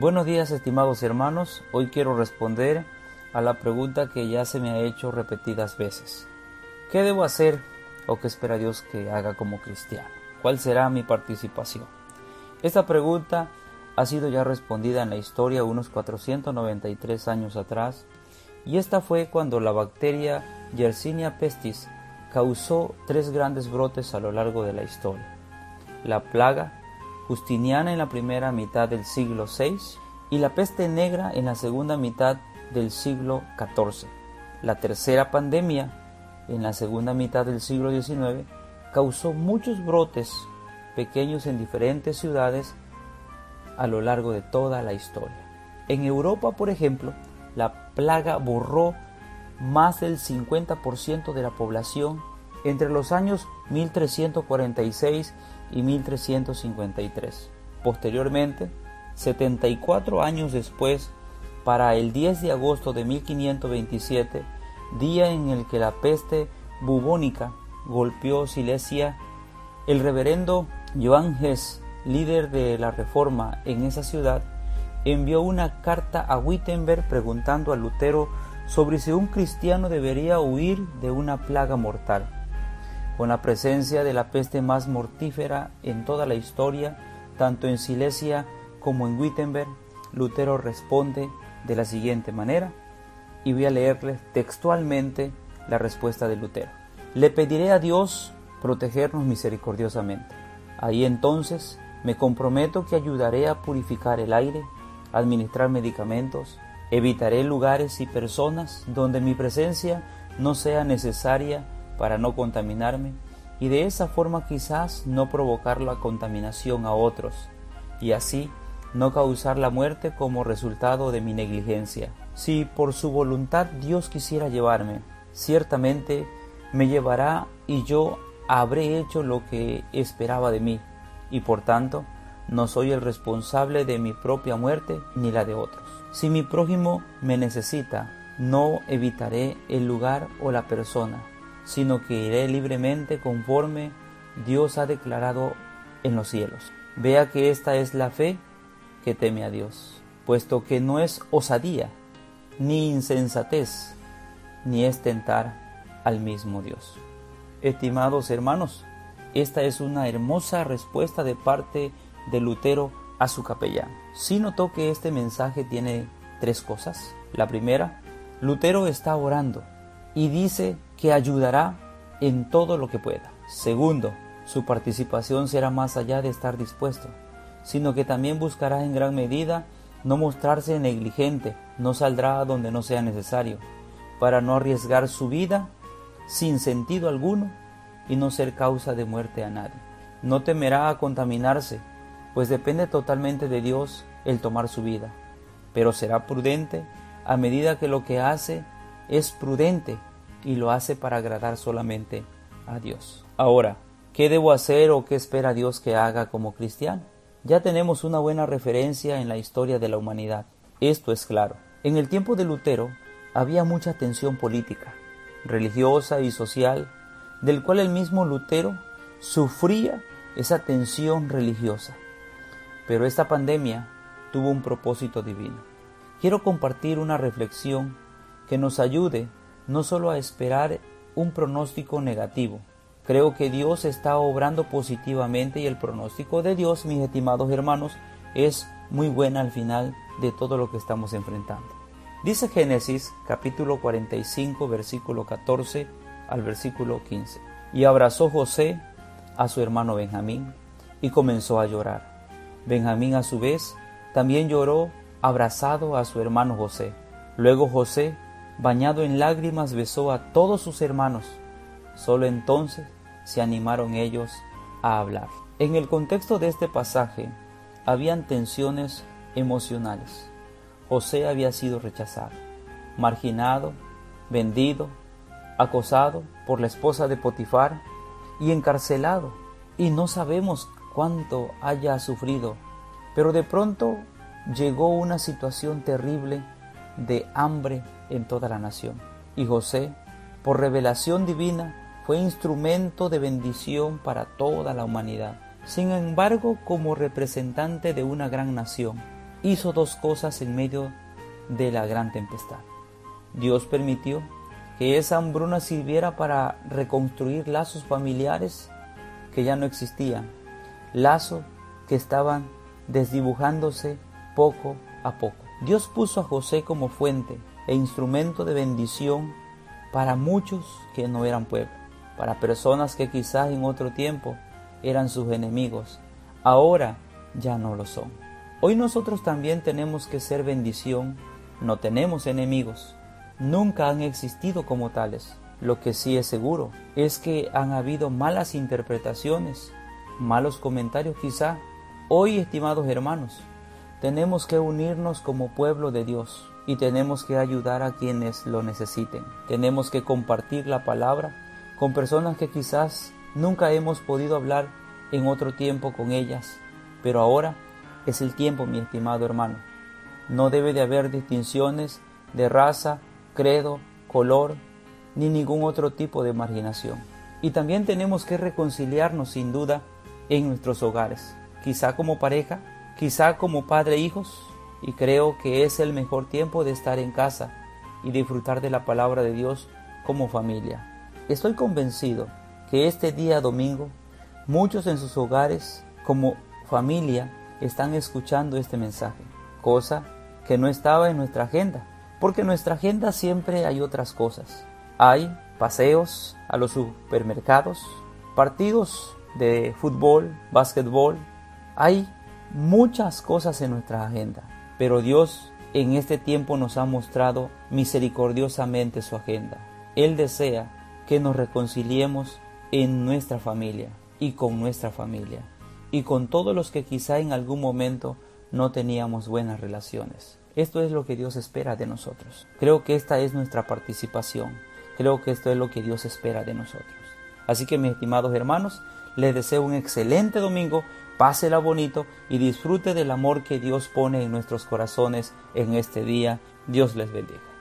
Buenos días estimados hermanos, hoy quiero responder a la pregunta que ya se me ha hecho repetidas veces. ¿Qué debo hacer o qué espera Dios que haga como cristiano? ¿Cuál será mi participación? Esta pregunta ha sido ya respondida en la historia unos 493 años atrás y esta fue cuando la bacteria Yersinia pestis causó tres grandes brotes a lo largo de la historia. La plaga Justiniana en la primera mitad del siglo VI y la peste negra en la segunda mitad del siglo XIV. La tercera pandemia, en la segunda mitad del siglo XIX, causó muchos brotes pequeños en diferentes ciudades a lo largo de toda la historia. En Europa, por ejemplo, la plaga borró más del 50% de la población entre los años 1346 y 1353. Posteriormente, 74 años después, para el 10 de agosto de 1527, día en el que la peste bubónica golpeó Silesia, el reverendo Johann Hess, líder de la reforma en esa ciudad, envió una carta a Wittenberg preguntando a Lutero sobre si un cristiano debería huir de una plaga mortal. Con la presencia de la peste más mortífera en toda la historia, tanto en Silesia como en Wittenberg, Lutero responde de la siguiente manera, y voy a leerles textualmente la respuesta de Lutero. Le pediré a Dios protegernos misericordiosamente. Ahí entonces me comprometo que ayudaré a purificar el aire, administrar medicamentos, evitaré lugares y personas donde mi presencia no sea necesaria para no contaminarme y de esa forma quizás no provocar la contaminación a otros y así no causar la muerte como resultado de mi negligencia. Si por su voluntad Dios quisiera llevarme, ciertamente me llevará y yo habré hecho lo que esperaba de mí, y por tanto no soy el responsable de mi propia muerte ni la de otros. Si mi prójimo me necesita, no evitaré el lugar o la persona, sino que iré libremente conforme Dios ha declarado en los cielos. Vea que esta es la fe que teme a Dios, puesto que no es osadía, ni insensatez, ni es tentar al mismo Dios. Estimados hermanos, esta es una hermosa respuesta de parte de Lutero a su capellán. Si notó que este mensaje tiene tres cosas. La primera, Lutero está orando y dice que ayudará en todo lo que pueda. Segundo, su participación será más allá de estar dispuesto sino que también buscará en gran medida no mostrarse negligente, no saldrá donde no sea necesario, para no arriesgar su vida sin sentido alguno y no ser causa de muerte a nadie. No temerá a contaminarse, pues depende totalmente de Dios el tomar su vida, pero será prudente a medida que lo que hace es prudente y lo hace para agradar solamente a Dios. Ahora, ¿qué debo hacer o qué espera Dios que haga como cristiano? ya tenemos una buena referencia en la historia de la humanidad. Esto es claro. En el tiempo de Lutero había mucha tensión política, religiosa y social, del cual el mismo Lutero sufría esa tensión religiosa. Pero esta pandemia tuvo un propósito divino. Quiero compartir una reflexión que nos ayude no solo a esperar un pronóstico negativo, Creo que Dios está obrando positivamente y el pronóstico de Dios, mis estimados hermanos, es muy buena al final de todo lo que estamos enfrentando. Dice Génesis capítulo 45 versículo 14 al versículo 15. Y abrazó José a su hermano Benjamín y comenzó a llorar. Benjamín a su vez también lloró abrazado a su hermano José. Luego José, bañado en lágrimas, besó a todos sus hermanos. Solo entonces se animaron ellos a hablar. En el contexto de este pasaje habían tensiones emocionales. José había sido rechazado, marginado, vendido, acosado por la esposa de Potifar y encarcelado. Y no sabemos cuánto haya sufrido, pero de pronto llegó una situación terrible de hambre en toda la nación. Y José, por revelación divina, fue instrumento de bendición para toda la humanidad. Sin embargo, como representante de una gran nación, hizo dos cosas en medio de la gran tempestad. Dios permitió que esa hambruna sirviera para reconstruir lazos familiares que ya no existían, lazos que estaban desdibujándose poco a poco. Dios puso a José como fuente e instrumento de bendición para muchos que no eran pueblo, para personas que quizás en otro tiempo eran sus enemigos, ahora ya no lo son. Hoy nosotros también tenemos que ser bendición, no tenemos enemigos, nunca han existido como tales. Lo que sí es seguro es que han habido malas interpretaciones, malos comentarios quizá. Hoy, estimados hermanos, tenemos que unirnos como pueblo de Dios y tenemos que ayudar a quienes lo necesiten. Tenemos que compartir la palabra con personas que quizás nunca hemos podido hablar en otro tiempo con ellas, pero ahora es el tiempo, mi estimado hermano. No debe de haber distinciones de raza, credo, color, ni ningún otro tipo de marginación. Y también tenemos que reconciliarnos sin duda en nuestros hogares, quizá como pareja, quizá como padre e hijos, y creo que es el mejor tiempo de estar en casa y disfrutar de la palabra de Dios como familia. Estoy convencido que este día domingo muchos en sus hogares como familia están escuchando este mensaje, cosa que no estaba en nuestra agenda, porque en nuestra agenda siempre hay otras cosas. Hay paseos a los supermercados, partidos de fútbol, básquetbol, hay muchas cosas en nuestra agenda, pero Dios en este tiempo nos ha mostrado misericordiosamente su agenda. Él desea que nos reconciliemos en nuestra familia y con nuestra familia y con todos los que quizá en algún momento no teníamos buenas relaciones. Esto es lo que Dios espera de nosotros. Creo que esta es nuestra participación. Creo que esto es lo que Dios espera de nosotros. Así que mis estimados hermanos, les deseo un excelente domingo pásela bonito y disfrute del amor que Dios pone en nuestros corazones en este día. Dios les bendiga.